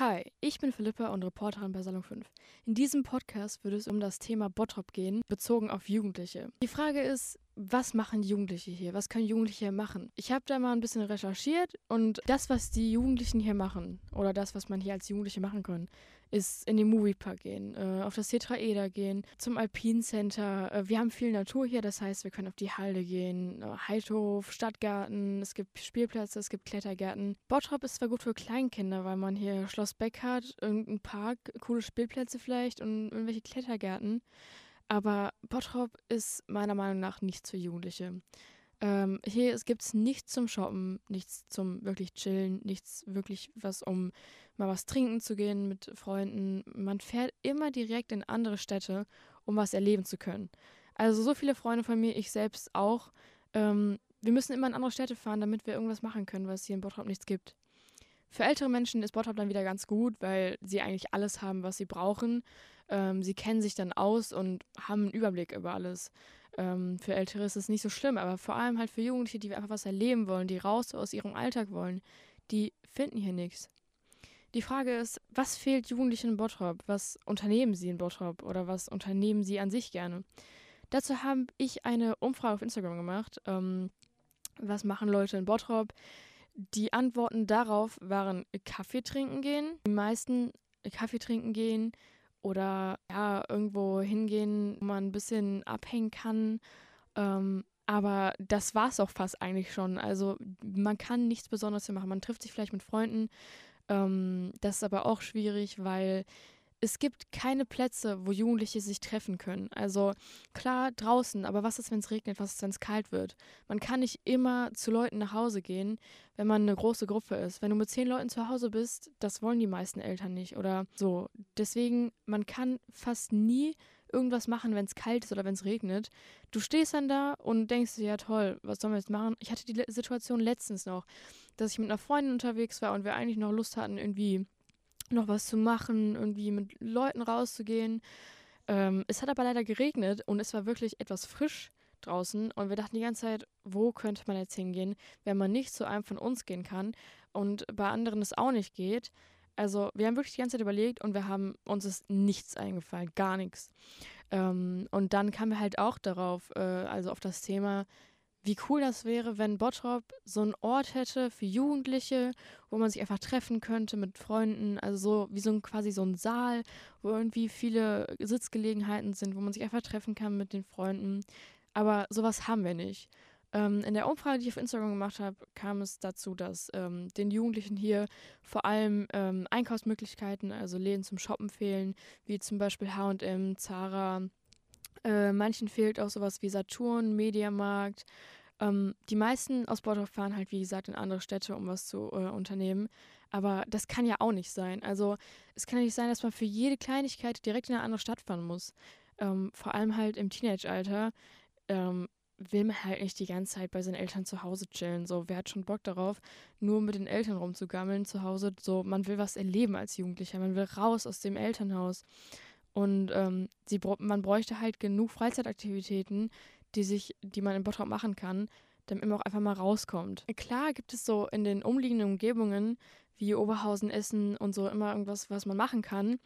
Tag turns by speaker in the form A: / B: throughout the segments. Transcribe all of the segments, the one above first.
A: Hi, ich bin Philippa und Reporterin bei Salon 5. In diesem Podcast würde es um das Thema Bottrop gehen, bezogen auf Jugendliche. Die Frage ist, was machen Jugendliche hier? Was können Jugendliche hier machen? Ich habe da mal ein bisschen recherchiert und das, was die Jugendlichen hier machen, oder das, was man hier als Jugendliche machen kann, ist in den Moviepark gehen, äh, auf das Tetraeder gehen, zum Alpine Center. Äh, wir haben viel Natur hier, das heißt, wir können auf die Halde gehen, äh, Heidhof, Stadtgarten, es gibt Spielplätze, es gibt Klettergärten. Bottrop ist zwar gut für Kleinkinder, weil man hier Schloss Beck hat, irgendeinen Park, coole Spielplätze vielleicht und irgendwelche Klettergärten. Aber Bottrop ist meiner Meinung nach nichts für Jugendliche. Ähm, hier gibt es nichts zum Shoppen, nichts zum wirklich chillen, nichts wirklich was, um mal was trinken zu gehen mit Freunden. Man fährt immer direkt in andere Städte, um was erleben zu können. Also so viele Freunde von mir, ich selbst auch. Ähm, wir müssen immer in andere Städte fahren, damit wir irgendwas machen können, was hier in Bottrop nichts gibt. Für ältere Menschen ist Bottrop dann wieder ganz gut, weil sie eigentlich alles haben, was sie brauchen. Ähm, sie kennen sich dann aus und haben einen Überblick über alles. Ähm, für Ältere ist es nicht so schlimm, aber vor allem halt für Jugendliche, die einfach was erleben wollen, die raus aus ihrem Alltag wollen, die finden hier nichts. Die Frage ist, was fehlt Jugendlichen in Bottrop? Was unternehmen sie in Bottrop oder was unternehmen sie an sich gerne? Dazu habe ich eine Umfrage auf Instagram gemacht. Ähm, was machen Leute in Bottrop? Die Antworten darauf waren Kaffee trinken gehen. Die meisten Kaffee trinken gehen, oder ja, irgendwo hingehen, wo man ein bisschen abhängen kann. Ähm, aber das war es auch fast eigentlich schon. Also man kann nichts Besonderes hier machen. Man trifft sich vielleicht mit Freunden. Ähm, das ist aber auch schwierig, weil es gibt keine Plätze, wo Jugendliche sich treffen können. Also klar draußen, aber was ist, wenn es regnet? Was ist, wenn es kalt wird? Man kann nicht immer zu Leuten nach Hause gehen, wenn man eine große Gruppe ist. Wenn du mit zehn Leuten zu Hause bist, das wollen die meisten Eltern nicht oder so. Deswegen, man kann fast nie irgendwas machen, wenn es kalt ist oder wenn es regnet. Du stehst dann da und denkst dir, ja toll, was sollen wir jetzt machen? Ich hatte die Situation letztens noch, dass ich mit einer Freundin unterwegs war und wir eigentlich noch Lust hatten, irgendwie noch was zu machen, irgendwie mit Leuten rauszugehen. Ähm, es hat aber leider geregnet und es war wirklich etwas frisch draußen und wir dachten die ganze Zeit, wo könnte man jetzt hingehen, wenn man nicht zu einem von uns gehen kann und bei anderen es auch nicht geht. Also wir haben wirklich die ganze Zeit überlegt und wir haben uns ist nichts eingefallen, gar nichts. Ähm, und dann kamen wir halt auch darauf, äh, also auf das Thema, wie cool das wäre, wenn Bottrop so einen Ort hätte für Jugendliche, wo man sich einfach treffen könnte mit Freunden, also so wie so ein quasi so ein Saal, wo irgendwie viele Sitzgelegenheiten sind, wo man sich einfach treffen kann mit den Freunden. Aber sowas haben wir nicht. Ähm, in der Umfrage, die ich auf Instagram gemacht habe, kam es dazu, dass ähm, den Jugendlichen hier vor allem ähm, Einkaufsmöglichkeiten, also Läden zum Shoppen fehlen, wie zum Beispiel HM, Zara, äh, manchen fehlt auch sowas wie Saturn, Mediamarkt. Ähm, die meisten aus Bordorf fahren halt, wie gesagt, in andere Städte, um was zu äh, unternehmen. Aber das kann ja auch nicht sein. Also es kann ja nicht sein, dass man für jede Kleinigkeit direkt in eine andere Stadt fahren muss. Ähm, vor allem halt im Teenage-Alter ähm, will man halt nicht die ganze Zeit bei seinen Eltern zu Hause chillen. So, wer hat schon Bock darauf, nur mit den Eltern rumzugammeln zu Hause? So, man will was erleben als Jugendlicher. Man will raus aus dem Elternhaus. Und ähm, sie, man bräuchte halt genug Freizeitaktivitäten, die sich, die man in Bottrop machen kann, damit man auch einfach mal rauskommt. Klar gibt es so in den umliegenden Umgebungen wie Oberhausen, Essen und so immer irgendwas, was man machen kann.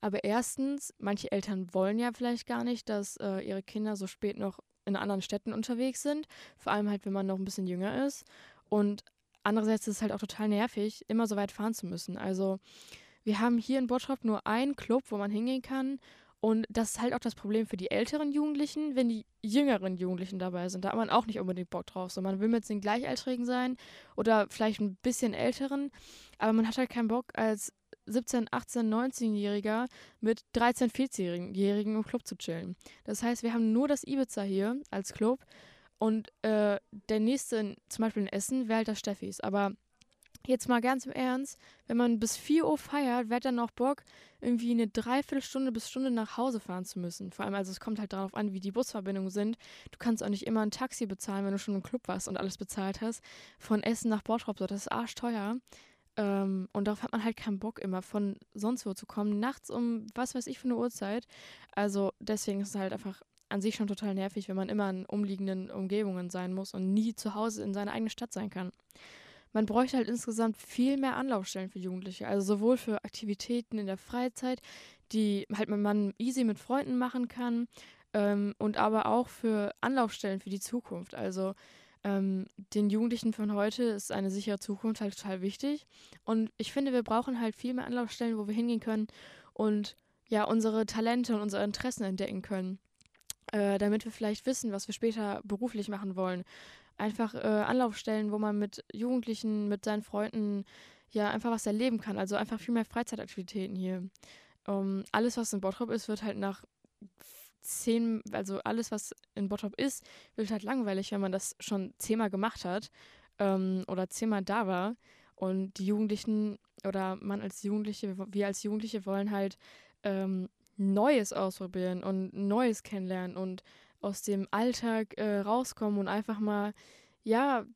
A: Aber erstens, manche Eltern wollen ja vielleicht gar nicht, dass äh, ihre Kinder so spät noch in anderen Städten unterwegs sind. Vor allem halt, wenn man noch ein bisschen jünger ist. Und andererseits ist es halt auch total nervig, immer so weit fahren zu müssen. Also wir haben hier in Bottrop nur einen Club, wo man hingehen kann. Und das ist halt auch das Problem für die älteren Jugendlichen, wenn die jüngeren Jugendlichen dabei sind. Da hat man auch nicht unbedingt Bock drauf. So, man will mit den Gleichaltrigen sein oder vielleicht ein bisschen älteren, aber man hat halt keinen Bock als 17, 18, 19-Jähriger mit 13, 14-Jährigen im Club zu chillen. Das heißt, wir haben nur das Ibiza hier als Club und äh, der nächste, zum Beispiel in Essen, wäre halt das Steffis. Aber Jetzt mal ganz im Ernst, wenn man bis 4 Uhr feiert, hat dann auch Bock, irgendwie eine Dreiviertelstunde bis Stunde nach Hause fahren zu müssen. Vor allem, also es kommt halt darauf an, wie die Busverbindungen sind. Du kannst auch nicht immer ein Taxi bezahlen, wenn du schon im Club warst und alles bezahlt hast. Von Essen nach Bottrop, das ist arschteuer. Ähm, und darauf hat man halt keinen Bock, immer von sonst wo zu kommen. Nachts um was weiß ich für eine Uhrzeit. Also deswegen ist es halt einfach an sich schon total nervig, wenn man immer in umliegenden Umgebungen sein muss und nie zu Hause in seiner eigenen Stadt sein kann. Man bräuchte halt insgesamt viel mehr Anlaufstellen für Jugendliche. Also sowohl für Aktivitäten in der Freizeit, die halt man easy mit Freunden machen kann, ähm, und aber auch für Anlaufstellen für die Zukunft. Also ähm, den Jugendlichen von heute ist eine sichere Zukunft halt total wichtig. Und ich finde, wir brauchen halt viel mehr Anlaufstellen, wo wir hingehen können und ja, unsere Talente und unsere Interessen entdecken können. Äh, damit wir vielleicht wissen, was wir später beruflich machen wollen. Einfach äh, Anlaufstellen, wo man mit Jugendlichen, mit seinen Freunden ja einfach was erleben kann. Also einfach viel mehr Freizeitaktivitäten hier. Ähm, alles, was in Bottrop ist, wird halt nach zehn, also alles, was in Bottrop ist, wird halt langweilig, wenn man das schon zehnmal gemacht hat ähm, oder zehnmal da war. Und die Jugendlichen oder man als Jugendliche, wir als Jugendliche wollen halt ähm, Neues ausprobieren und Neues kennenlernen und aus dem Alltag äh, rauskommen und einfach mal, ja,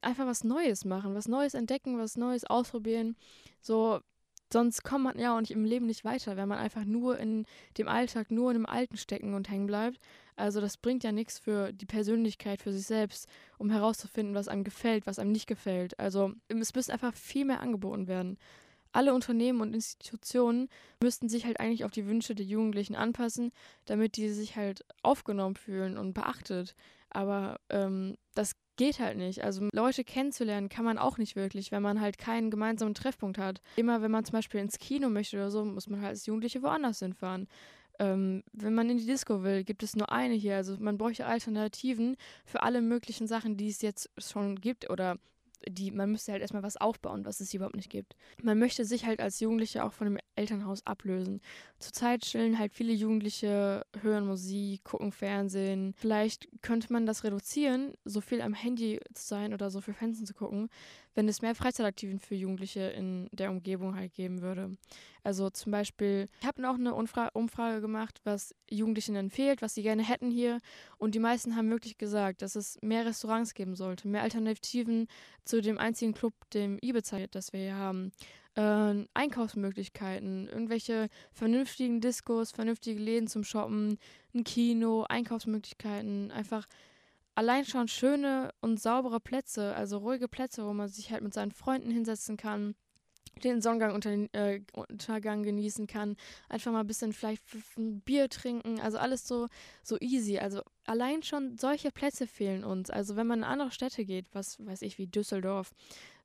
A: einfach was Neues machen, was Neues entdecken, was Neues ausprobieren. So, sonst kommt man ja auch nicht im Leben nicht weiter, wenn man einfach nur in dem Alltag, nur in dem Alten stecken und hängen bleibt. Also das bringt ja nichts für die Persönlichkeit, für sich selbst, um herauszufinden, was einem gefällt, was einem nicht gefällt. Also es müsste einfach viel mehr angeboten werden alle Unternehmen und Institutionen müssten sich halt eigentlich auf die Wünsche der Jugendlichen anpassen, damit die sich halt aufgenommen fühlen und beachtet. Aber ähm, das geht halt nicht. Also Leute kennenzulernen kann man auch nicht wirklich, wenn man halt keinen gemeinsamen Treffpunkt hat. Immer wenn man zum Beispiel ins Kino möchte oder so, muss man halt als Jugendliche woanders hinfahren. Ähm, wenn man in die Disco will, gibt es nur eine hier. Also man bräuchte Alternativen für alle möglichen Sachen, die es jetzt schon gibt oder die, man müsste halt erstmal was aufbauen, was es überhaupt nicht gibt. Man möchte sich halt als Jugendliche auch von dem Elternhaus ablösen. Zurzeit chillen halt viele Jugendliche, hören Musik, gucken Fernsehen. Vielleicht könnte man das reduzieren, so viel am Handy zu sein oder so viel Fernsehen zu gucken, wenn es mehr Freizeitaktiven für Jugendliche in der Umgebung halt geben würde. Also zum Beispiel, ich habe auch eine Umfra Umfrage gemacht, was Jugendlichen denn fehlt, was sie gerne hätten hier. Und die meisten haben wirklich gesagt, dass es mehr Restaurants geben sollte, mehr Alternativen zu dem einzigen Club, dem Ibiza, das wir hier haben. Äh, Einkaufsmöglichkeiten, irgendwelche vernünftigen Diskos, vernünftige Läden zum Shoppen, ein Kino, Einkaufsmöglichkeiten, einfach allein schon schöne und saubere Plätze, also ruhige Plätze, wo man sich halt mit seinen Freunden hinsetzen kann, den Sonnengang unter den äh, Untergang genießen kann, einfach mal ein bisschen vielleicht ein Bier trinken, also alles so so easy. Also allein schon solche Plätze fehlen uns. Also wenn man in andere Städte geht, was weiß ich wie Düsseldorf,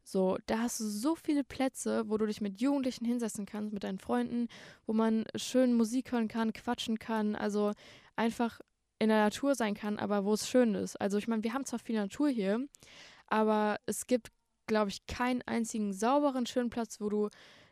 A: so, da hast du so viele Plätze, wo du dich mit Jugendlichen hinsetzen kannst, mit deinen Freunden, wo man schön Musik hören kann, quatschen kann, also einfach in der Natur sein kann, aber wo es schön ist. Also ich meine, wir haben zwar viel Natur hier, aber es gibt, glaube ich, keinen einzigen sauberen, schönen Platz, wo du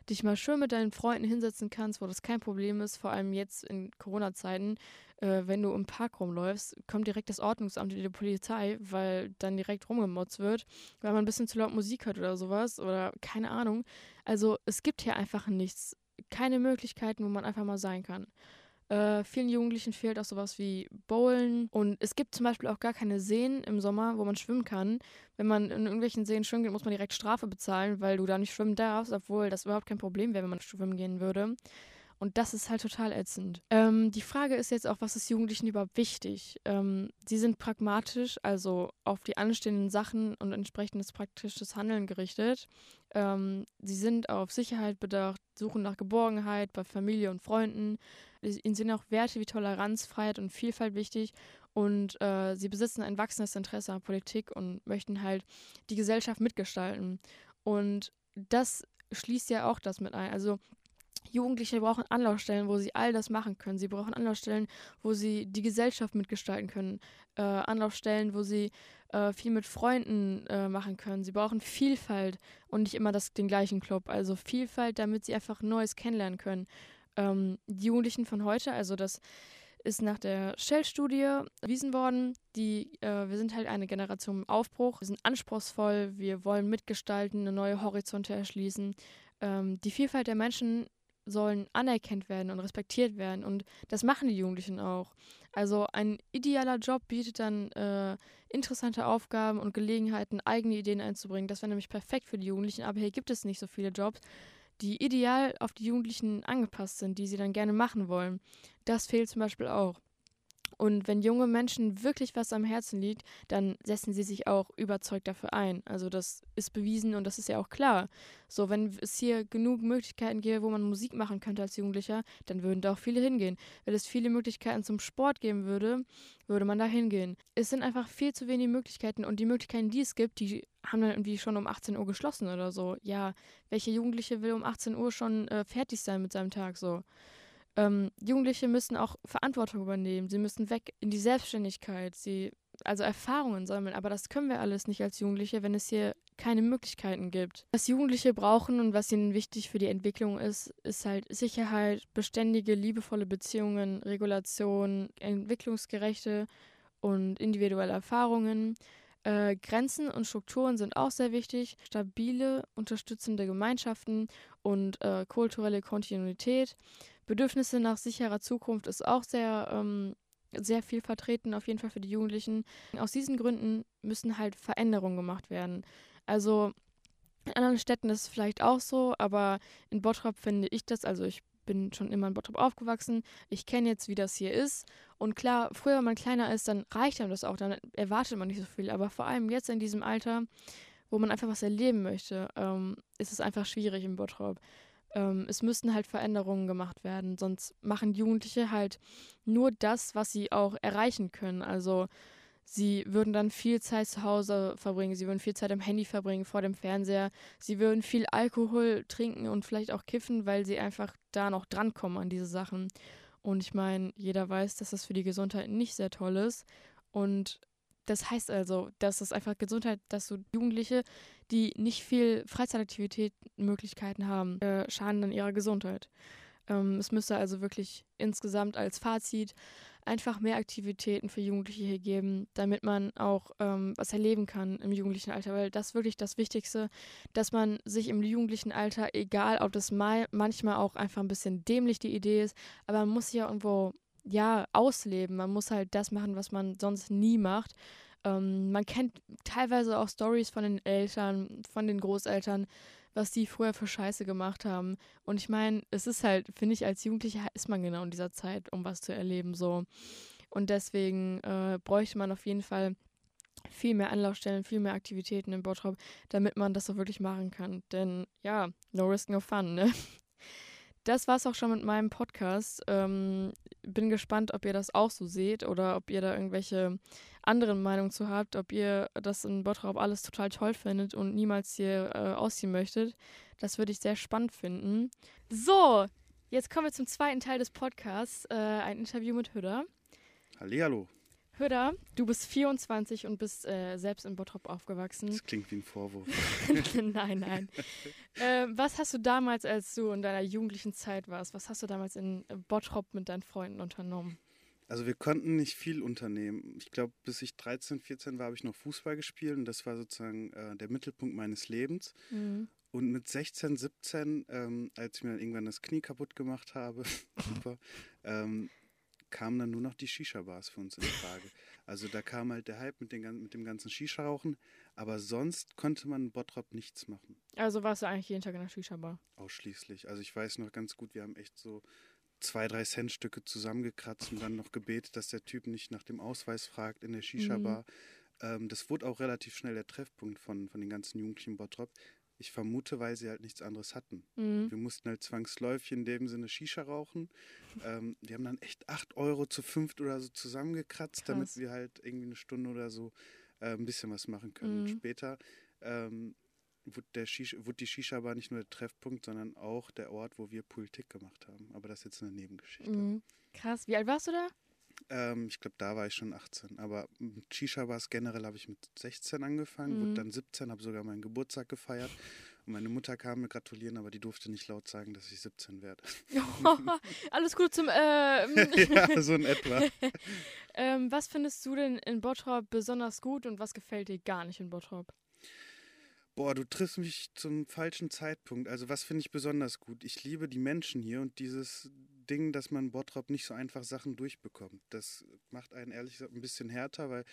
A: dich mal schön mit deinen Freunden hinsetzen kannst, wo das kein Problem ist, vor allem jetzt in Corona-Zeiten. Äh, wenn du im Park rumläufst, kommt direkt das Ordnungsamt und die Polizei, weil dann direkt rumgemotzt wird, weil man ein bisschen zu laut Musik hört oder sowas oder keine Ahnung. Also es gibt hier einfach nichts, keine Möglichkeiten, wo man einfach mal sein kann. Äh, vielen Jugendlichen fehlt auch sowas wie Bowlen. Und es gibt zum Beispiel auch gar keine Seen im Sommer, wo man schwimmen kann. Wenn man in irgendwelchen Seen schwimmen geht, muss man direkt Strafe bezahlen, weil du da nicht schwimmen darfst, obwohl das überhaupt kein Problem wäre, wenn man schwimmen gehen würde. Und das ist halt total ätzend. Ähm, die Frage ist jetzt auch, was ist Jugendlichen überhaupt wichtig? Ähm, sie sind pragmatisch, also auf die anstehenden Sachen und entsprechendes praktisches Handeln gerichtet. Ähm, sie sind auf Sicherheit bedacht, suchen nach Geborgenheit bei Familie und Freunden. Ihnen sind auch Werte wie Toleranz, Freiheit und Vielfalt wichtig. Und äh, sie besitzen ein wachsendes Interesse an Politik und möchten halt die Gesellschaft mitgestalten. Und das schließt ja auch das mit ein. Also Jugendliche brauchen Anlaufstellen, wo sie all das machen können. Sie brauchen Anlaufstellen, wo sie die Gesellschaft mitgestalten können. Äh, Anlaufstellen, wo sie äh, viel mit Freunden äh, machen können. Sie brauchen Vielfalt und nicht immer das, den gleichen Club. Also Vielfalt, damit sie einfach Neues kennenlernen können. Ähm, die Jugendlichen von heute, also das ist nach der Shell-Studie erwiesen worden. Die, äh, wir sind halt eine Generation im Aufbruch. Wir sind anspruchsvoll, wir wollen mitgestalten, eine neue Horizonte erschließen. Ähm, die Vielfalt der Menschen sollen anerkannt werden und respektiert werden. Und das machen die Jugendlichen auch. Also ein idealer Job bietet dann äh, interessante Aufgaben und Gelegenheiten, eigene Ideen einzubringen. Das wäre nämlich perfekt für die Jugendlichen. Aber hier gibt es nicht so viele Jobs, die ideal auf die Jugendlichen angepasst sind, die sie dann gerne machen wollen. Das fehlt zum Beispiel auch. Und wenn junge Menschen wirklich was am Herzen liegt, dann setzen sie sich auch überzeugt dafür ein. Also das ist bewiesen und das ist ja auch klar. So, wenn es hier genug Möglichkeiten gäbe, wo man Musik machen könnte als Jugendlicher, dann würden da auch viele hingehen. Wenn es viele Möglichkeiten zum Sport geben würde, würde man da hingehen. Es sind einfach viel zu wenige Möglichkeiten und die Möglichkeiten, die es gibt, die haben dann irgendwie schon um 18 Uhr geschlossen oder so. Ja, welche Jugendliche will um 18 Uhr schon äh, fertig sein mit seinem Tag so? Ähm, Jugendliche müssen auch Verantwortung übernehmen. Sie müssen weg in die Selbstständigkeit, sie also Erfahrungen sammeln. Aber das können wir alles nicht als Jugendliche, wenn es hier keine Möglichkeiten gibt. Was Jugendliche brauchen und was ihnen wichtig für die Entwicklung ist, ist halt Sicherheit, beständige, liebevolle Beziehungen, Regulation, entwicklungsgerechte und individuelle Erfahrungen. Äh, Grenzen und Strukturen sind auch sehr wichtig. Stabile, unterstützende Gemeinschaften und äh, kulturelle Kontinuität. Bedürfnisse nach sicherer Zukunft ist auch sehr, ähm, sehr viel vertreten, auf jeden Fall für die Jugendlichen. Aus diesen Gründen müssen halt Veränderungen gemacht werden. Also in anderen Städten ist es vielleicht auch so, aber in Bottrop finde ich das, also ich bin schon immer in Bottrop aufgewachsen. Ich kenne jetzt, wie das hier ist. Und klar, früher, wenn man kleiner ist, dann reicht einem das auch. Dann erwartet man nicht so viel. Aber vor allem jetzt in diesem Alter, wo man einfach was erleben möchte, ähm, ist es einfach schwierig in Bottrop ähm, es müssten halt Veränderungen gemacht werden, sonst machen Jugendliche halt nur das, was sie auch erreichen können. Also sie würden dann viel Zeit zu Hause verbringen, sie würden viel Zeit am Handy verbringen, vor dem Fernseher, sie würden viel Alkohol trinken und vielleicht auch kiffen, weil sie einfach da noch drankommen an diese Sachen. Und ich meine, jeder weiß, dass das für die Gesundheit nicht sehr toll ist. Und das heißt also, dass es einfach Gesundheit, dass so Jugendliche, die nicht viel Freizeitaktivitätsmöglichkeiten haben, äh, schaden dann ihrer Gesundheit. Ähm, es müsste also wirklich insgesamt als Fazit einfach mehr Aktivitäten für Jugendliche hier geben, damit man auch ähm, was erleben kann im jugendlichen Alter, weil das ist wirklich das Wichtigste, dass man sich im jugendlichen Alter, egal ob das mal manchmal auch einfach ein bisschen dämlich die Idee ist, aber man muss sich ja irgendwo ja, ausleben. Man muss halt das machen, was man sonst nie macht. Ähm, man kennt teilweise auch Stories von den Eltern, von den Großeltern, was die früher für Scheiße gemacht haben. Und ich meine, es ist halt, finde ich, als Jugendlicher ist man genau in dieser Zeit, um was zu erleben, so. Und deswegen äh, bräuchte man auf jeden Fall viel mehr Anlaufstellen, viel mehr Aktivitäten im Bottrop, damit man das so wirklich machen kann. Denn ja, no risk, no fun, ne? Das war's auch schon mit meinem Podcast. Ähm, bin gespannt, ob ihr das auch so seht oder ob ihr da irgendwelche anderen Meinungen zu habt, ob ihr das in Bottrop alles total toll findet und niemals hier äh, ausziehen möchtet. Das würde ich sehr spannend finden. So, jetzt kommen wir zum zweiten Teil des Podcasts, äh, ein Interview mit Hüder.
B: Hallihallo.
A: Hüder, du bist 24 und bist äh, selbst in Bottrop aufgewachsen.
B: Das klingt wie ein Vorwurf.
A: nein, nein. äh, was hast du damals, als du in deiner jugendlichen Zeit warst, was hast du damals in Bottrop mit deinen Freunden unternommen?
B: Also wir konnten nicht viel unternehmen. Ich glaube, bis ich 13, 14 war, habe ich noch Fußball gespielt und das war sozusagen äh, der Mittelpunkt meines Lebens. Mhm. Und mit 16, 17, ähm, als ich mir dann irgendwann das Knie kaputt gemacht habe, super, ähm, kamen dann nur noch die Shisha-Bars für uns in Frage. Also da kam halt der Hype mit, den, mit dem ganzen Shisha-Rauchen, aber sonst konnte man in Bottrop nichts machen.
A: Also warst du eigentlich jeden Tag in der Shisha-Bar?
B: Ausschließlich. Also ich weiß noch ganz gut, wir haben echt so zwei, drei Centstücke zusammengekratzt und dann noch gebetet, dass der Typ nicht nach dem Ausweis fragt in der Shisha-Bar. Mhm. Ähm, das wurde auch relativ schnell der Treffpunkt von, von den ganzen Jugendlichen in Bottrop. Ich vermute, weil sie halt nichts anderes hatten. Mhm. Wir mussten halt zwangsläufig in dem Sinne Shisha rauchen. Ähm, wir haben dann echt 8 Euro zu fünft oder so zusammengekratzt, Krass. damit wir halt irgendwie eine Stunde oder so äh, ein bisschen was machen können. Mhm. Später ähm, wurde, der Shisha, wurde die Shisha-Bar nicht nur der Treffpunkt, sondern auch der Ort, wo wir Politik gemacht haben. Aber das ist jetzt eine Nebengeschichte. Mhm.
A: Krass. Wie alt warst du da?
B: Ähm, ich glaube, da war ich schon 18. Aber mit Shisha-Bars generell habe ich mit 16 angefangen, mhm. wurde dann 17, habe sogar meinen Geburtstag gefeiert. Und meine Mutter kam mir gratulieren, aber die durfte nicht laut sagen, dass ich 17 werde.
A: alles gut zum.
B: Äh, ja, so in etwa.
A: ähm, was findest du denn in Bottrop besonders gut und was gefällt dir gar nicht in Bottrop?
B: Boah, du triffst mich zum falschen Zeitpunkt. Also was finde ich besonders gut? Ich liebe die Menschen hier und dieses Ding, dass man Bottrop nicht so einfach Sachen durchbekommt. Das macht einen ehrlich gesagt ein bisschen härter, weil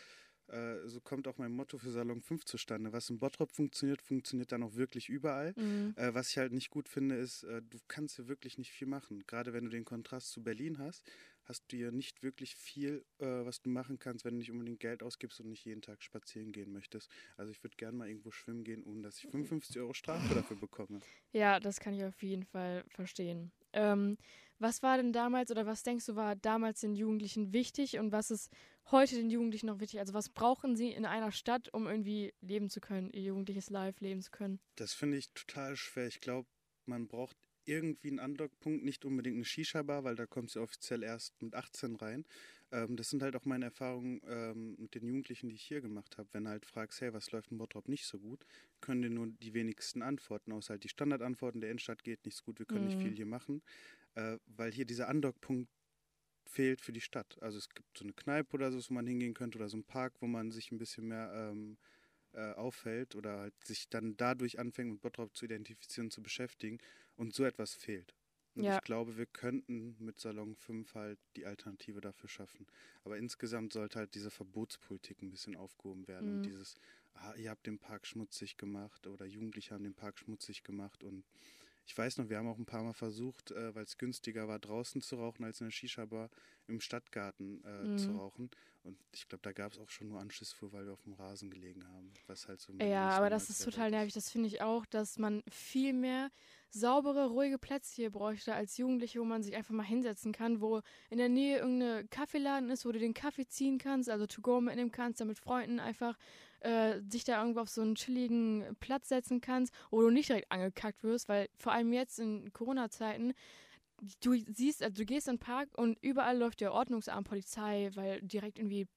B: Äh, so kommt auch mein Motto für Salon 5 zustande. Was in Bottrop funktioniert, funktioniert dann auch wirklich überall. Mhm. Äh, was ich halt nicht gut finde, ist, äh, du kannst hier wirklich nicht viel machen. Gerade wenn du den Kontrast zu Berlin hast, hast du ja nicht wirklich viel, äh, was du machen kannst, wenn du nicht unbedingt Geld ausgibst und nicht jeden Tag spazieren gehen möchtest. Also ich würde gerne mal irgendwo schwimmen gehen, ohne dass ich 55 Euro Strafe dafür bekomme.
A: Ja, das kann ich auf jeden Fall verstehen. Ähm, was war denn damals oder was denkst du war damals den Jugendlichen wichtig und was ist heute den Jugendlichen noch wichtig? Also was brauchen sie in einer Stadt, um irgendwie leben zu können, ihr jugendliches Life leben zu können?
B: Das finde ich total schwer. Ich glaube, man braucht irgendwie einen Andockpunkt, nicht unbedingt eine Shisha-Bar, weil da kommst du offiziell erst mit 18 rein. Ähm, das sind halt auch meine Erfahrungen ähm, mit den Jugendlichen, die ich hier gemacht habe. Wenn du halt fragst, hey, was läuft in Bottrop nicht so gut, können dir nur die wenigsten antworten, außer halt die Standardantworten, der Innenstadt geht nicht so gut, wir können mhm. nicht viel hier machen, äh, weil hier dieser Andockpunkt fehlt für die Stadt. Also es gibt so eine Kneipe oder so, wo man hingehen könnte oder so ein Park, wo man sich ein bisschen mehr ähm, äh, auffällt oder halt sich dann dadurch anfängt, mit Bottrop zu identifizieren, zu beschäftigen und so etwas fehlt. Und ja. ich glaube, wir könnten mit Salon 5 halt die Alternative dafür schaffen. Aber insgesamt sollte halt diese Verbotspolitik ein bisschen aufgehoben werden. Mhm. Und dieses, ah, ihr habt den Park schmutzig gemacht oder Jugendliche haben den Park schmutzig gemacht und ich weiß noch, wir haben auch ein paar Mal versucht, äh, weil es günstiger war, draußen zu rauchen, als in der Shisha-Bar im Stadtgarten äh, mhm. zu rauchen. Und ich glaube, da gab es auch schon nur Anschluss für, weil wir auf dem Rasen gelegen haben. Was halt so
A: ja, aber das ist total nervig. Das finde ich auch, dass man viel mehr saubere, ruhige Plätze hier bräuchte als Jugendliche, wo man sich einfach mal hinsetzen kann, wo in der Nähe irgendein Kaffeeladen ist, wo du den Kaffee ziehen kannst, also to go mitnehmen kannst, dann mit Freunden einfach äh, dich da irgendwo auf so einen chilligen Platz setzen kannst, wo du nicht direkt angekackt wirst, weil vor allem jetzt in Corona-Zeiten du siehst, also du gehst in den Park und überall läuft ja Ordnungsamt, Polizei, weil direkt irgendwie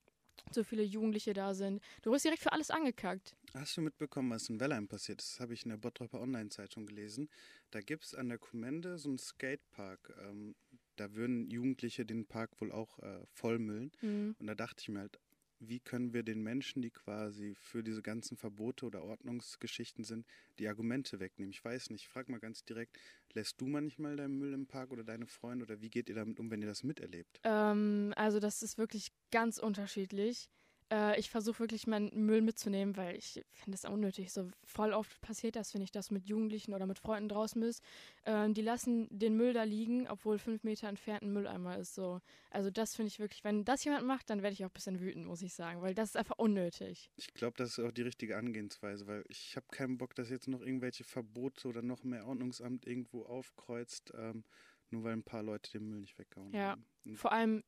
A: so viele Jugendliche da sind. Du wirst direkt für alles angekackt.
B: Hast du mitbekommen, was in Wellheim passiert ist? Das habe ich in der Bottropper Online-Zeitung gelesen. Da gibt es an der Kommende so einen Skatepark. Ähm, da würden Jugendliche den Park wohl auch äh, vollmüllen. Mhm. Und da dachte ich mir halt, wie können wir den Menschen, die quasi für diese ganzen Verbote oder Ordnungsgeschichten sind, die Argumente wegnehmen? Ich weiß nicht, frag mal ganz direkt, lässt du manchmal deinen Müll im Park oder deine Freunde oder wie geht ihr damit um, wenn ihr das miterlebt?
A: Ähm, also das ist wirklich ganz unterschiedlich. Äh, ich versuche wirklich meinen Müll mitzunehmen, weil ich finde es unnötig. So voll oft passiert das, wenn ich das mit Jugendlichen oder mit Freunden draußen ist. Äh, die lassen den Müll da liegen, obwohl fünf Meter entfernt ein Mülleimer ist. So. Also das finde ich wirklich, wenn das jemand macht, dann werde ich auch ein bisschen wütend, muss ich sagen, weil das ist einfach unnötig.
B: Ich glaube, das ist auch die richtige Angehensweise, weil ich habe keinen Bock, dass jetzt noch irgendwelche Verbote oder noch mehr Ordnungsamt irgendwo aufkreuzt. Ähm, nur weil ein paar Leute den Müll nicht weghauen.
A: Ja. Und Vor allem,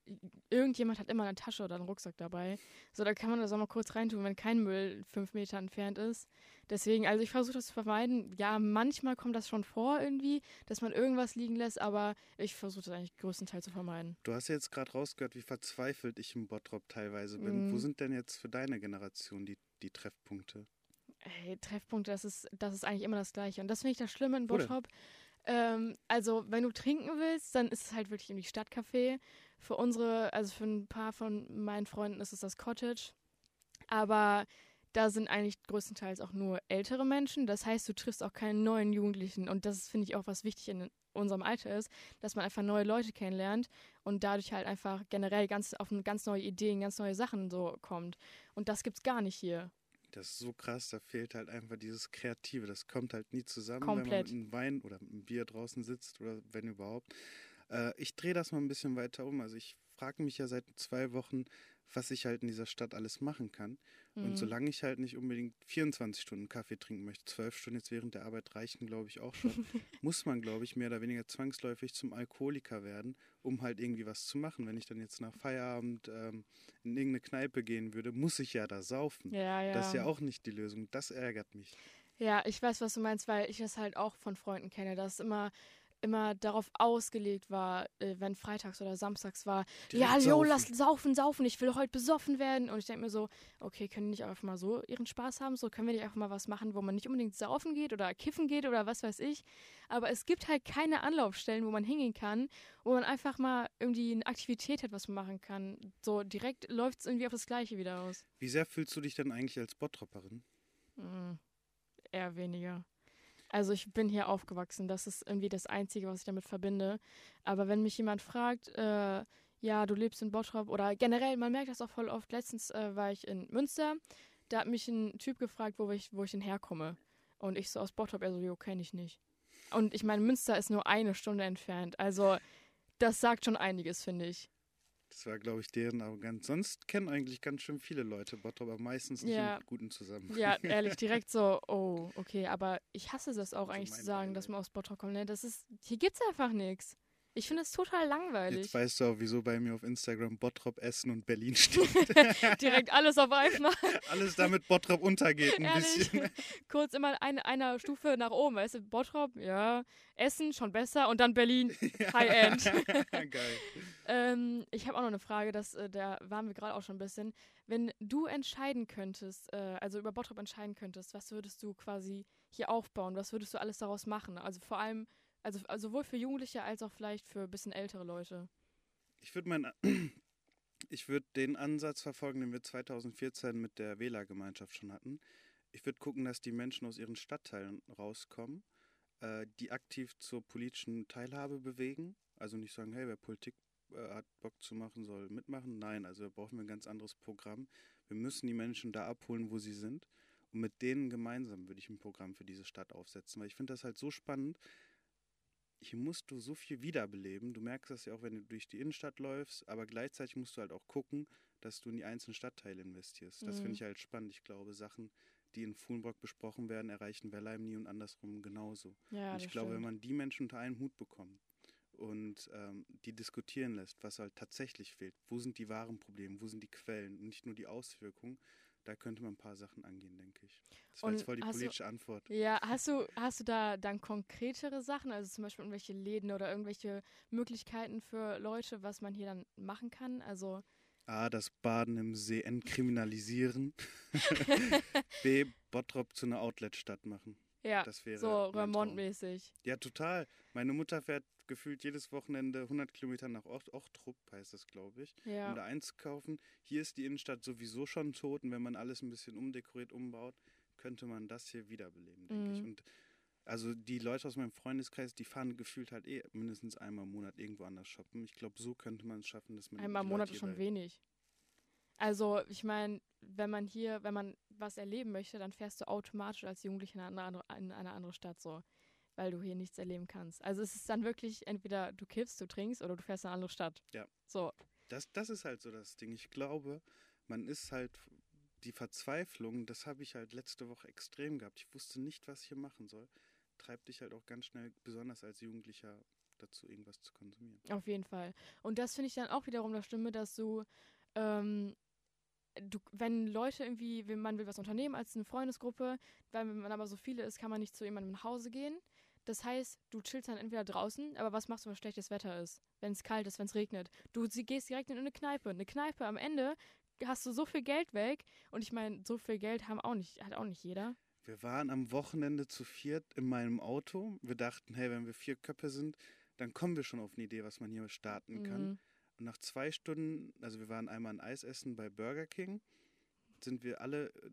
A: irgendjemand hat immer eine Tasche oder einen Rucksack dabei. So, da kann man das auch mal kurz reintun, wenn kein Müll fünf Meter entfernt ist. Deswegen, also ich versuche das zu vermeiden. Ja, manchmal kommt das schon vor irgendwie, dass man irgendwas liegen lässt, aber ich versuche das eigentlich größtenteils zu vermeiden.
B: Du hast jetzt gerade rausgehört, wie verzweifelt ich im Bottrop teilweise bin. Mm. Wo sind denn jetzt für deine Generation die, die Treffpunkte?
A: Hey, Treffpunkte, das ist, das ist eigentlich immer das Gleiche. Und das finde ich das Schlimme in Bottrop. Oder? Ähm, also, wenn du trinken willst, dann ist es halt wirklich irgendwie Stadtcafé. Für unsere, also für ein paar von meinen Freunden ist es das Cottage. Aber da sind eigentlich größtenteils auch nur ältere Menschen. Das heißt, du triffst auch keine neuen Jugendlichen. Und das finde ich auch, was wichtig in unserem Alter ist, dass man einfach neue Leute kennenlernt und dadurch halt einfach generell ganz auf ganz neue Ideen, ganz neue Sachen so kommt. Und das gibt's gar nicht hier.
B: Das ist so krass, da fehlt halt einfach dieses Kreative. Das kommt halt nie zusammen,
A: Komplett.
B: wenn man mit einem Wein oder mit einem Bier draußen sitzt oder wenn überhaupt. Äh, ich drehe das mal ein bisschen weiter um. Also ich frage mich ja seit zwei Wochen, was ich halt in dieser Stadt alles machen kann. Mhm. Und solange ich halt nicht unbedingt 24 Stunden Kaffee trinken möchte, zwölf Stunden jetzt während der Arbeit reichen, glaube ich, auch schon, muss man, glaube ich, mehr oder weniger zwangsläufig zum Alkoholiker werden, um halt irgendwie was zu machen. Wenn ich dann jetzt nach Feierabend ähm, in irgendeine Kneipe gehen würde, muss ich ja da saufen.
A: Ja, ja.
B: Das ist ja auch nicht die Lösung. Das ärgert mich.
A: Ja, ich weiß, was du meinst, weil ich das halt auch von Freunden kenne, dass immer immer darauf ausgelegt war, äh, wenn freitags oder samstags war, Direkt ja, Jo, lass saufen, saufen, ich will heute besoffen werden. Und ich denke mir so, okay, können die nicht einfach mal so ihren Spaß haben? So können wir nicht einfach mal was machen, wo man nicht unbedingt saufen geht oder kiffen geht oder was weiß ich. Aber es gibt halt keine Anlaufstellen, wo man hingehen kann, wo man einfach mal irgendwie eine Aktivität hat, was man machen kann. So direkt läuft es irgendwie auf das Gleiche wieder aus.
B: Wie sehr fühlst du dich denn eigentlich als Bottropperin?
A: Hm, eher weniger. Also ich bin hier aufgewachsen, das ist irgendwie das Einzige, was ich damit verbinde. Aber wenn mich jemand fragt, äh, ja, du lebst in Bottrop oder generell, man merkt das auch voll oft. Letztens äh, war ich in Münster, da hat mich ein Typ gefragt, wo ich, wo ich denn herkomme. Und ich so aus Bottrop, er so, jo, kenne ich nicht. Und ich meine, Münster ist nur eine Stunde entfernt. Also, das sagt schon einiges, finde ich.
B: Das war, glaube ich, deren Arroganz. Sonst kennen eigentlich ganz schön viele Leute Bottrop, aber meistens nicht
A: Ja.
B: im guten Zusammenhang.
A: Ja, ehrlich, direkt so, oh, okay, aber ich hasse das auch eigentlich zu sagen, dass man aus Bottrop kommt. Ne? Das ist, hier gibt's einfach nichts. Ich finde es total langweilig.
B: Jetzt weißt du auch, wieso bei mir auf Instagram Bottrop, Essen und Berlin steht.
A: Direkt alles auf einmal.
B: Alles damit Bottrop untergeht ein
A: Ehrlich.
B: bisschen.
A: Kurz immer eine, einer Stufe nach oben, weißt du, Bottrop, ja, Essen schon besser und dann Berlin, High-End.
B: Geil.
A: ähm, ich habe auch noch eine Frage, das, äh, da waren wir gerade auch schon ein bisschen. Wenn du entscheiden könntest, äh, also über Bottrop entscheiden könntest, was würdest du quasi hier aufbauen? Was würdest du alles daraus machen? Also vor allem, also, also sowohl für Jugendliche als auch vielleicht für ein bisschen ältere Leute.
B: Ich würde mein, ich würde den Ansatz verfolgen, den wir 2014 mit der Wählergemeinschaft schon hatten. Ich würde gucken, dass die Menschen aus ihren Stadtteilen rauskommen, äh, die aktiv zur politischen Teilhabe bewegen. Also nicht sagen, hey, wer Politik äh, hat Bock zu machen, soll mitmachen. Nein, also brauchen wir ein ganz anderes Programm. Wir müssen die Menschen da abholen, wo sie sind. Und mit denen gemeinsam würde ich ein Programm für diese Stadt aufsetzen, weil ich finde das halt so spannend. Hier musst du so viel wiederbeleben. Du merkst das ja auch, wenn du durch die Innenstadt läufst, aber gleichzeitig musst du halt auch gucken, dass du in die einzelnen Stadtteile investierst. Das
A: Mhm.
B: finde ich halt spannend. Ich glaube, Sachen, die in Fuhlenbrock besprochen werden, erreichen Werleim nie und andersrum genauso.
A: Ja,
B: und ich glaube, wenn
A: stimmt.
B: man die Menschen unter einen Hut bekommt und ähm, die diskutieren lässt, was halt tatsächlich fehlt, wo sind die wahren Probleme, wo sind die Quellen und nicht nur die Auswirkungen, da könnte man ein paar Sachen angehen, denke ich. Das war
A: Und
B: jetzt voll die
A: hast du-
B: politische Antwort.
A: Ja, hast du, hast du da dann konkretere Sachen, also zum Beispiel irgendwelche Läden oder irgendwelche Möglichkeiten für Leute, was man hier dann machen kann? Also,
B: A, das Baden im See entkriminalisieren. B, Bottrop zu einer Outlet-Stadt machen.
A: Ja,
B: Das wäre
A: so. Remont-mäßig.
B: Ja, total. Meine Mutter fährt gefühlt jedes Wochenende 100 Kilometer nach Ocht Ochtrup, heißt das, glaube ich, um
A: Ja.
B: da einzukaufen. Hier ist die Innenstadt sowieso schon tot und wenn man alles ein bisschen umdekoriert, umbaut, könnte man das hier wiederbeleben, denke ich.
A: Mhm.
B: Und also die Leute aus meinem Freundeskreis, die fahren gefühlt halt eh mindestens einmal im Monat irgendwo anders shoppen. Ich glaube, so könnte man es schaffen, dass man
A: Einmal im Monat ist schon wenig. Also, ich meine, wenn man hier, wenn man was erleben möchte, dann fährst du automatisch als Jugendlicher in eine andere, in eine andere Stadt so, weil du hier nichts erleben kannst. Also es ist dann wirklich entweder du kiffst, du trinkst oder du fährst in eine andere Stadt.
B: Ja.
A: So,
B: Das, das ist halt so das Ding. Ich glaube, man ist halt die Verzweiflung, das habe ich halt letzte Woche extrem gehabt. Ich wusste nicht, was ich hier machen soll. Treibt dich halt auch ganz schnell, besonders als Jugendlicher, dazu, irgendwas zu konsumieren.
A: Auf jeden Fall. Und das finde ich dann auch wiederum das Stimme, dass du, ähm, du, wenn Leute irgendwie, wenn man will was unternehmen als eine Freundesgruppe, weil wenn man aber so viele ist, kann man nicht zu jemandem nach Hause gehen. Das heißt, du chillst dann entweder draußen, aber was machst du, wenn schlechtes Wetter ist? Wenn es kalt ist, wenn es regnet? Du sie- gehst direkt in eine Kneipe. Eine Kneipe am Ende hast du so viel Geld weg. Und ich meine, so viel Geld haben auch nicht, hat auch nicht jeder.
B: Wir waren am Wochenende zu viert in meinem Auto. Wir dachten, hey, wenn wir vier Köpfe sind, dann kommen wir schon auf eine Idee, was man hier starten kann.
A: Mhm.
B: Nach zwei Stunden, also wir waren einmal ein Eis essen bei Burger King, sind wir alle äh,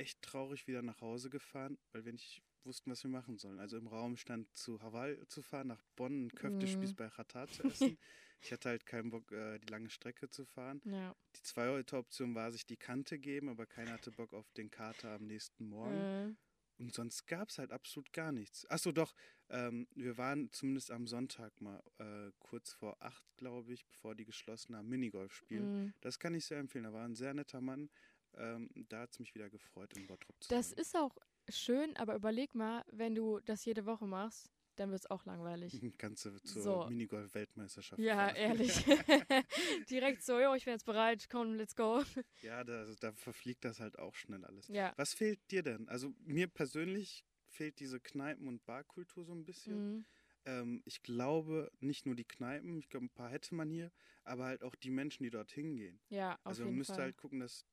B: echt traurig wieder nach Hause gefahren, weil wir nicht wussten, was wir machen sollen. Also im Raum stand zu Hawaii zu fahren, nach Bonn einen Köftespieß
A: Mhm.
B: bei Qatar zu essen. ich hatte halt keinen Bock, äh, die lange Strecke zu fahren.
A: Ja.
B: Die zweite Option war, sich die Kante geben, aber keiner hatte Bock auf den Kater am nächsten Morgen.
A: Äh,
B: Und sonst gab es halt absolut gar nichts. Achso, doch, ähm, wir waren zumindest am Sonntag mal äh, kurz vor acht, glaube ich, bevor die geschlossen haben, Minigolf spielen.
A: mh.
B: Das kann ich sehr empfehlen. Da war ein sehr netter Mann. Ähm, da hat es mich wieder gefreut, in Bottrop zu
A: Das
B: sein.
A: ist auch schön, aber überleg mal, wenn du das jede Woche machst, dann wird es auch langweilig.
B: Kannst du zur
A: So.
B: Minigolf-Weltmeisterschaft
A: Ja,
B: fahren.
A: ehrlich. Direkt so, jo, ich bin jetzt bereit, komm, let's go.
B: Ja, da, also da verfliegt das halt auch schnell alles.
A: Ja.
B: Was fehlt dir denn? Also mir persönlich fehlt diese Kneipen- und Barkultur so ein bisschen.
A: Mhm.
B: Ähm, ich glaube, nicht nur die Kneipen, ich glaube, ein paar hätte man hier, aber halt auch die Menschen, die dorthin gehen.
A: Ja, auf
B: also man
A: jeden
B: müsste
A: Fall.
B: halt gucken, dass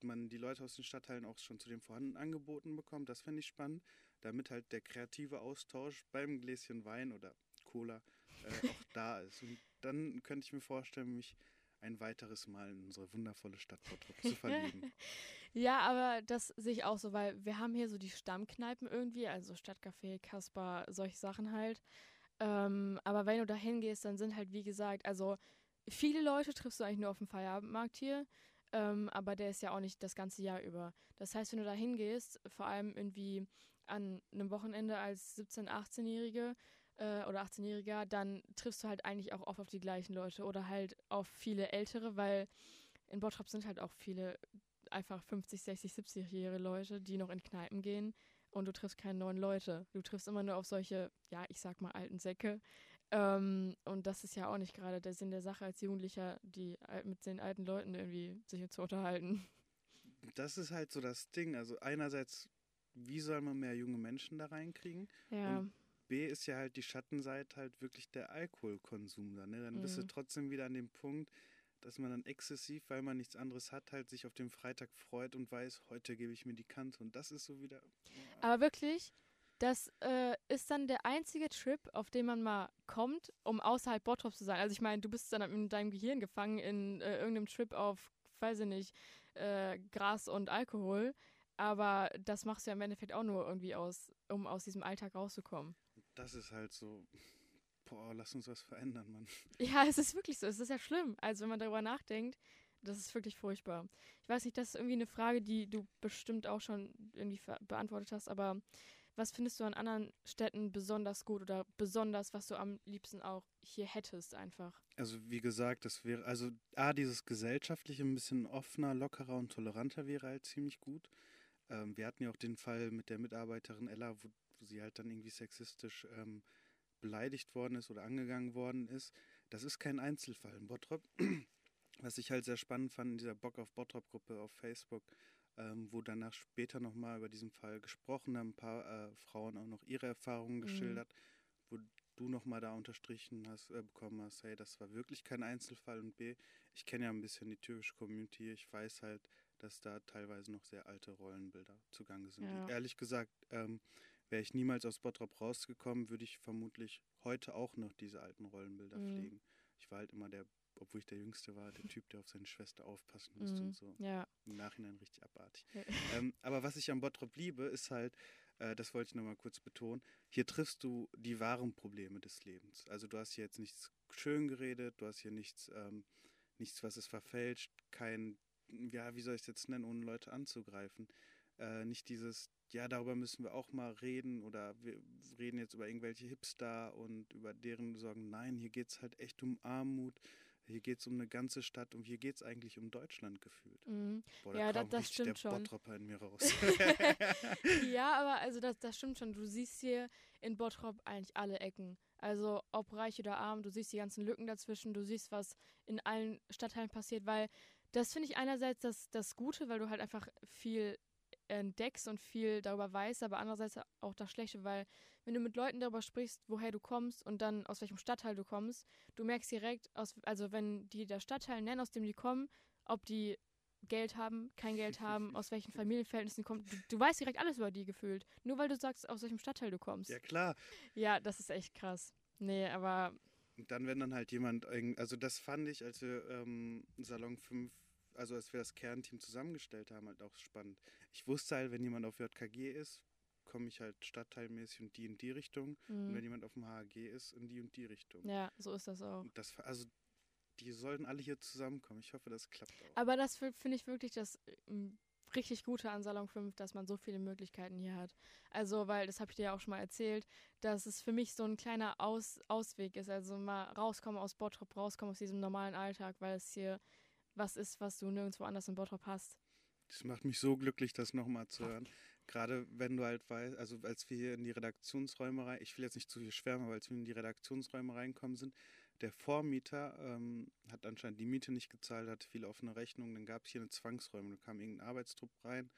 B: man die Leute aus den Stadtteilen auch schon zu den vorhandenen Angeboten bekommt. Das fände ich spannend, damit halt der kreative Austausch beim Gläschen Wein oder Cola äh, auch da ist. Und dann könnte ich mir vorstellen, mich ein weiteres Mal in unsere wundervolle Stadt zu verlieben.
A: Ja, aber das sehe ich auch so, weil wir haben hier so die Stammkneipen irgendwie, also Stadtcafé, Kasper, solche Sachen halt. Ähm, aber wenn du da hingehst, dann sind halt, wie gesagt, also viele Leute triffst du eigentlich nur auf dem Feierabendmarkt hier. Ähm, aber der ist ja auch nicht das ganze Jahr über. Das heißt, wenn du da hingehst, vor allem irgendwie an einem Wochenende als 17-, 18-Jährige äh, oder 18-Jähriger, dann triffst du halt eigentlich auch oft auf die gleichen Leute oder halt auf viele Ältere, weil in Bottrop sind halt auch viele einfach 50, 60, 70-jährige Leute, die noch in Kneipen gehen und du triffst keine neuen Leute. Du triffst immer nur auf solche, ja, ich sag mal, alten Säcke. Ähm, und das ist ja auch nicht gerade der Sinn der Sache als Jugendlicher, die mit den alten Leuten irgendwie sich zu unterhalten.
B: Das ist halt so das Ding. Also einerseits, wie soll man mehr junge Menschen da reinkriegen?
A: Ja.
B: Und B ist ja halt die Schattenseite halt wirklich der Alkoholkonsum da. Ne? Dann bist du
A: Mhm.
B: trotzdem wieder an dem Punkt, dass man dann exzessiv, weil man nichts anderes hat, halt sich auf den Freitag freut und weiß, heute gebe ich mir die Kante. Und das ist so wieder.
A: Aber wirklich, das äh, ist dann der einzige Trip, auf den man mal kommt, um außerhalb Bottrop zu sein. Also ich meine, du bist dann in deinem Gehirn gefangen in äh, irgendeinem Trip auf, weiß ich nicht, äh, Gras und Alkohol. Aber das machst du ja im Endeffekt auch nur irgendwie aus, um aus diesem Alltag rauszukommen.
B: Das ist halt so. Boah, lass uns was verändern, Mann.
A: Ja, es ist wirklich so. Es ist ja schlimm. Also wenn man darüber nachdenkt, das ist wirklich furchtbar. Ich weiß nicht, das ist irgendwie eine Frage, die du bestimmt auch schon irgendwie beantwortet hast, aber was findest du an anderen Städten besonders gut oder besonders, was du am liebsten auch hier hättest einfach?
B: Also wie gesagt, das wäre, also A, dieses gesellschaftliche ein bisschen offener, lockerer und toleranter wäre halt ziemlich gut. Ähm, wir hatten ja auch den Fall mit der Mitarbeiterin Ella, wo, wo sie halt dann irgendwie sexistisch ähm, beleidigt worden ist oder angegangen worden ist. Das ist kein Einzelfall in Bottrop. Was ich halt sehr spannend fand in dieser Bock auf Bottrop-Gruppe auf Facebook, ähm, wo danach später nochmal über diesen Fall gesprochen haben, ein paar äh, Frauen auch noch ihre Erfahrungen
A: Mhm.
B: geschildert, wo du nochmal da unterstrichen hast, äh, bekommen hast, hey, das war wirklich kein Einzelfall und B, ich kenne ja ein bisschen die türkische Community, ich weiß halt, dass da teilweise noch sehr alte Rollenbilder zugange sind.
A: Ja.
B: Ehrlich gesagt, ähm, wäre ich niemals aus Bottrop rausgekommen, würde ich vermutlich heute auch noch diese alten Rollenbilder
A: Mhm.
B: pflegen. Ich war halt immer der, obwohl ich der Jüngste war, der Typ, der auf seine Schwester aufpassen musste
A: Mhm.
B: und so.
A: Ja.
B: Im Nachhinein richtig abartig. ähm, aber was ich am Bottrop liebe, ist halt, äh, das wollte ich nochmal kurz betonen, hier triffst du die wahren Probleme des Lebens. Also du hast hier jetzt nichts schön geredet, du hast hier nichts, ähm, nichts, was es verfälscht, kein, ja, wie soll ich es jetzt nennen, ohne Leute anzugreifen. Äh, nicht dieses, ja, darüber müssen wir auch mal reden oder wir reden jetzt über irgendwelche Hipster und über deren Sorgen. Nein, hier geht es halt echt um Armut, hier geht es um eine ganze Stadt und hier geht es eigentlich um Deutschland gefühlt.
A: Mhm.
B: Boah,
A: Ja,
B: da kam
A: das
B: richtig
A: stimmt
B: der
A: schon.
B: Bottropper in mir raus.
A: ja, aber also das, das stimmt schon. Du siehst hier in Bottrop eigentlich alle Ecken. Also ob reich oder arm, du siehst die ganzen Lücken dazwischen, du siehst, was in allen Stadtteilen passiert, weil das finde ich einerseits das, das Gute, weil du halt einfach viel entdeckst und viel darüber weißt, aber andererseits auch das Schlechte, weil wenn du mit Leuten darüber sprichst, woher du kommst und dann aus welchem Stadtteil du kommst, du merkst direkt, aus, also wenn die der Stadtteil nennen, aus dem die kommen, ob die Geld haben, kein Geld haben, aus welchen Familienverhältnissen kommen. Du, du weißt direkt alles über die gefühlt. Nur weil du sagst, aus welchem Stadtteil du kommst.
B: ja klar.
A: Ja, das ist echt krass. Nee, aber
B: Und dann, wenn dann halt jemand, also das fand ich, als wir ähm, Salon 5, also als wir das Kernteam zusammengestellt haben, halt auch spannend. Ich wusste halt, wenn jemand auf JKG ist, komme ich halt stadtteilmäßig in die und die Richtung. Und wenn jemand auf dem HAG ist, in die und die Richtung.
A: ja, so ist das auch.
B: Das, also die sollten alle hier zusammenkommen. Ich hoffe, das klappt auch.
A: Aber das fi- finde ich wirklich das ähm, richtig Gute an Salon 5, dass man so viele Möglichkeiten hier hat. Also, weil, das habe ich dir ja auch schon mal erzählt, dass es für mich so ein kleiner Aus Ausweg ist. Also mal rauskommen aus Bottrop, rauskommen aus diesem normalen Alltag, weil es hier was ist, was du nirgendwo anders in Bottrop hast.
B: Das macht mich so glücklich, das nochmal zu hören. Gerade wenn du halt weißt, also als wir hier in die Redaktionsräume rein, ich will jetzt nicht zu viel schwärmen, aber als wir in die Redaktionsräume reinkommen sind, der Vormieter ähm, hat anscheinend die Miete nicht gezahlt, hat viele offene Rechnungen, dann gab es hier eine Zwangsräume, da kam irgendein Arbeitstrupp rein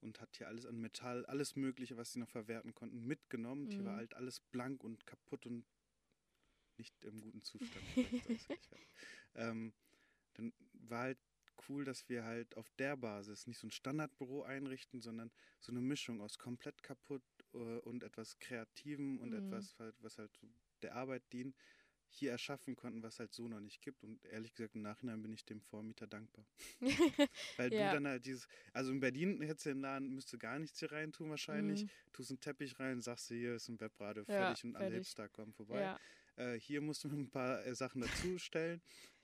B: und hat hier alles an Metall, alles Mögliche, was sie noch verwerten konnten, mitgenommen. Und Hier
A: Mhm.
B: war halt alles blank und kaputt und nicht im guten Zustand. ähm, dann war halt cool, dass wir halt auf der Basis nicht so ein Standardbüro einrichten, sondern so eine Mischung aus komplett kaputt äh, und etwas Kreativem und
A: Mhm.
B: etwas, halt, was halt der Arbeit dient, hier erschaffen konnten, was halt so noch nicht gibt. Und ehrlich gesagt, im Nachhinein bin ich dem Vormieter dankbar. Weil
A: Ja.
B: du dann halt dieses, also in Berlin hättest du den Laden, müsste gar nichts hier rein tun wahrscheinlich.
A: Mhm.
B: Tust einen Teppich rein, sagst du, hier ist ein Webradio
A: Ja,
B: fertig und alle. Hipster kommen vorbei.
A: Ja,
B: Äh, hier musst du ein paar äh, Sachen dazustellen.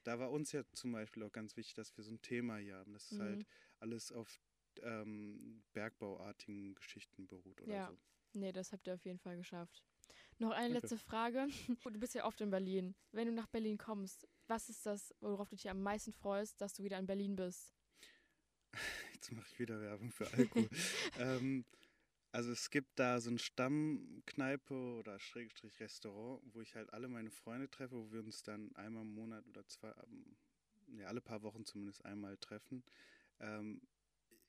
B: Da war uns ja zum Beispiel auch ganz wichtig, dass wir so ein Thema hier haben. Das ist halt
A: Mhm.
B: alles auf ähm, bergbauartigen Geschichten beruht oder
A: Ja.
B: so.
A: Nee, das habt ihr auf jeden Fall geschafft. Noch eine
B: Danke.
A: letzte Frage. Du bist ja oft in Berlin. Wenn du nach Berlin kommst, was ist das, worauf du dich am meisten freust, dass du wieder in Berlin bist?
B: Jetzt mache ich wieder Werbung für Alkohol. ähm, also es gibt da so eine Stammkneipe oder Schrägstrich Restaurant, wo ich halt alle meine Freunde treffe, wo wir uns dann einmal im Monat oder zwei, ähm, ja, alle paar Wochen zumindest einmal treffen. Ähm,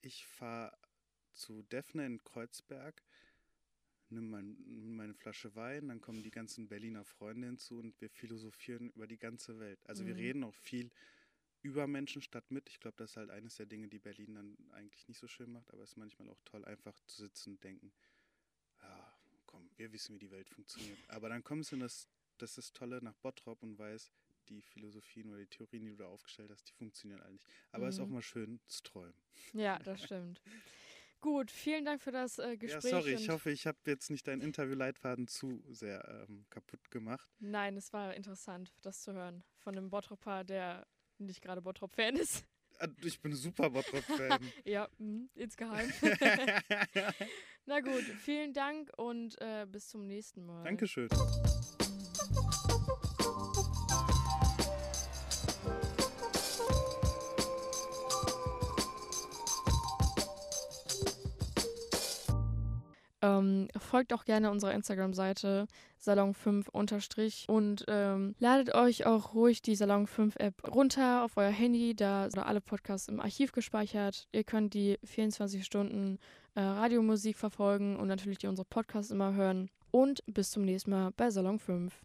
B: ich fahre zu Defne in Kreuzberg, nimm, mein, nimm meine Flasche Wein, dann kommen die ganzen Berliner Freunde hinzu und wir philosophieren über die ganze Welt. Also wir
A: Mhm.
B: reden auch viel über Menschen statt mit. Ich glaube, das ist halt eines der Dinge, die Berlin dann eigentlich nicht so schön macht, aber es ist manchmal auch toll, einfach zu sitzen und denken, ja, komm, wir wissen, wie die Welt funktioniert. Aber dann kommst du in das, das ist das Tolle nach Bottrop und weiß, die Philosophien oder die Theorien, die du da aufgestellt hast, die funktionieren eigentlich. Aber es ist auch
A: Mhm.
B: mal schön zu träumen.
A: Ja, das stimmt. Gut, vielen Dank für das äh,
B: Ja,
A: Gespräch.
B: sorry, ich hoffe, ich habe jetzt nicht deinen Interviewleitfaden zu sehr ähm, kaputt gemacht.
A: Nein, es war interessant, das zu hören. Von einem Bottropper, der nicht gerade Bottrop-Fan ist.
B: Ah, Ich bin super Bottrop-Fan.
A: ja, mhm, insgeheim. Na gut, vielen Dank und äh, bis zum nächsten Mal.
B: Dankeschön.
A: Ähm, folgt auch gerne unserer Instagram-Seite Salon5 unterstrich und ähm, ladet euch auch ruhig die Salon 5 App runter auf euer Handy. Da sind alle Podcasts im Archiv gespeichert. Ihr könnt die 24 Stunden äh, Radiomusik verfolgen und natürlich unsere Podcasts immer hören. Und bis zum nächsten Mal bei Salon 5.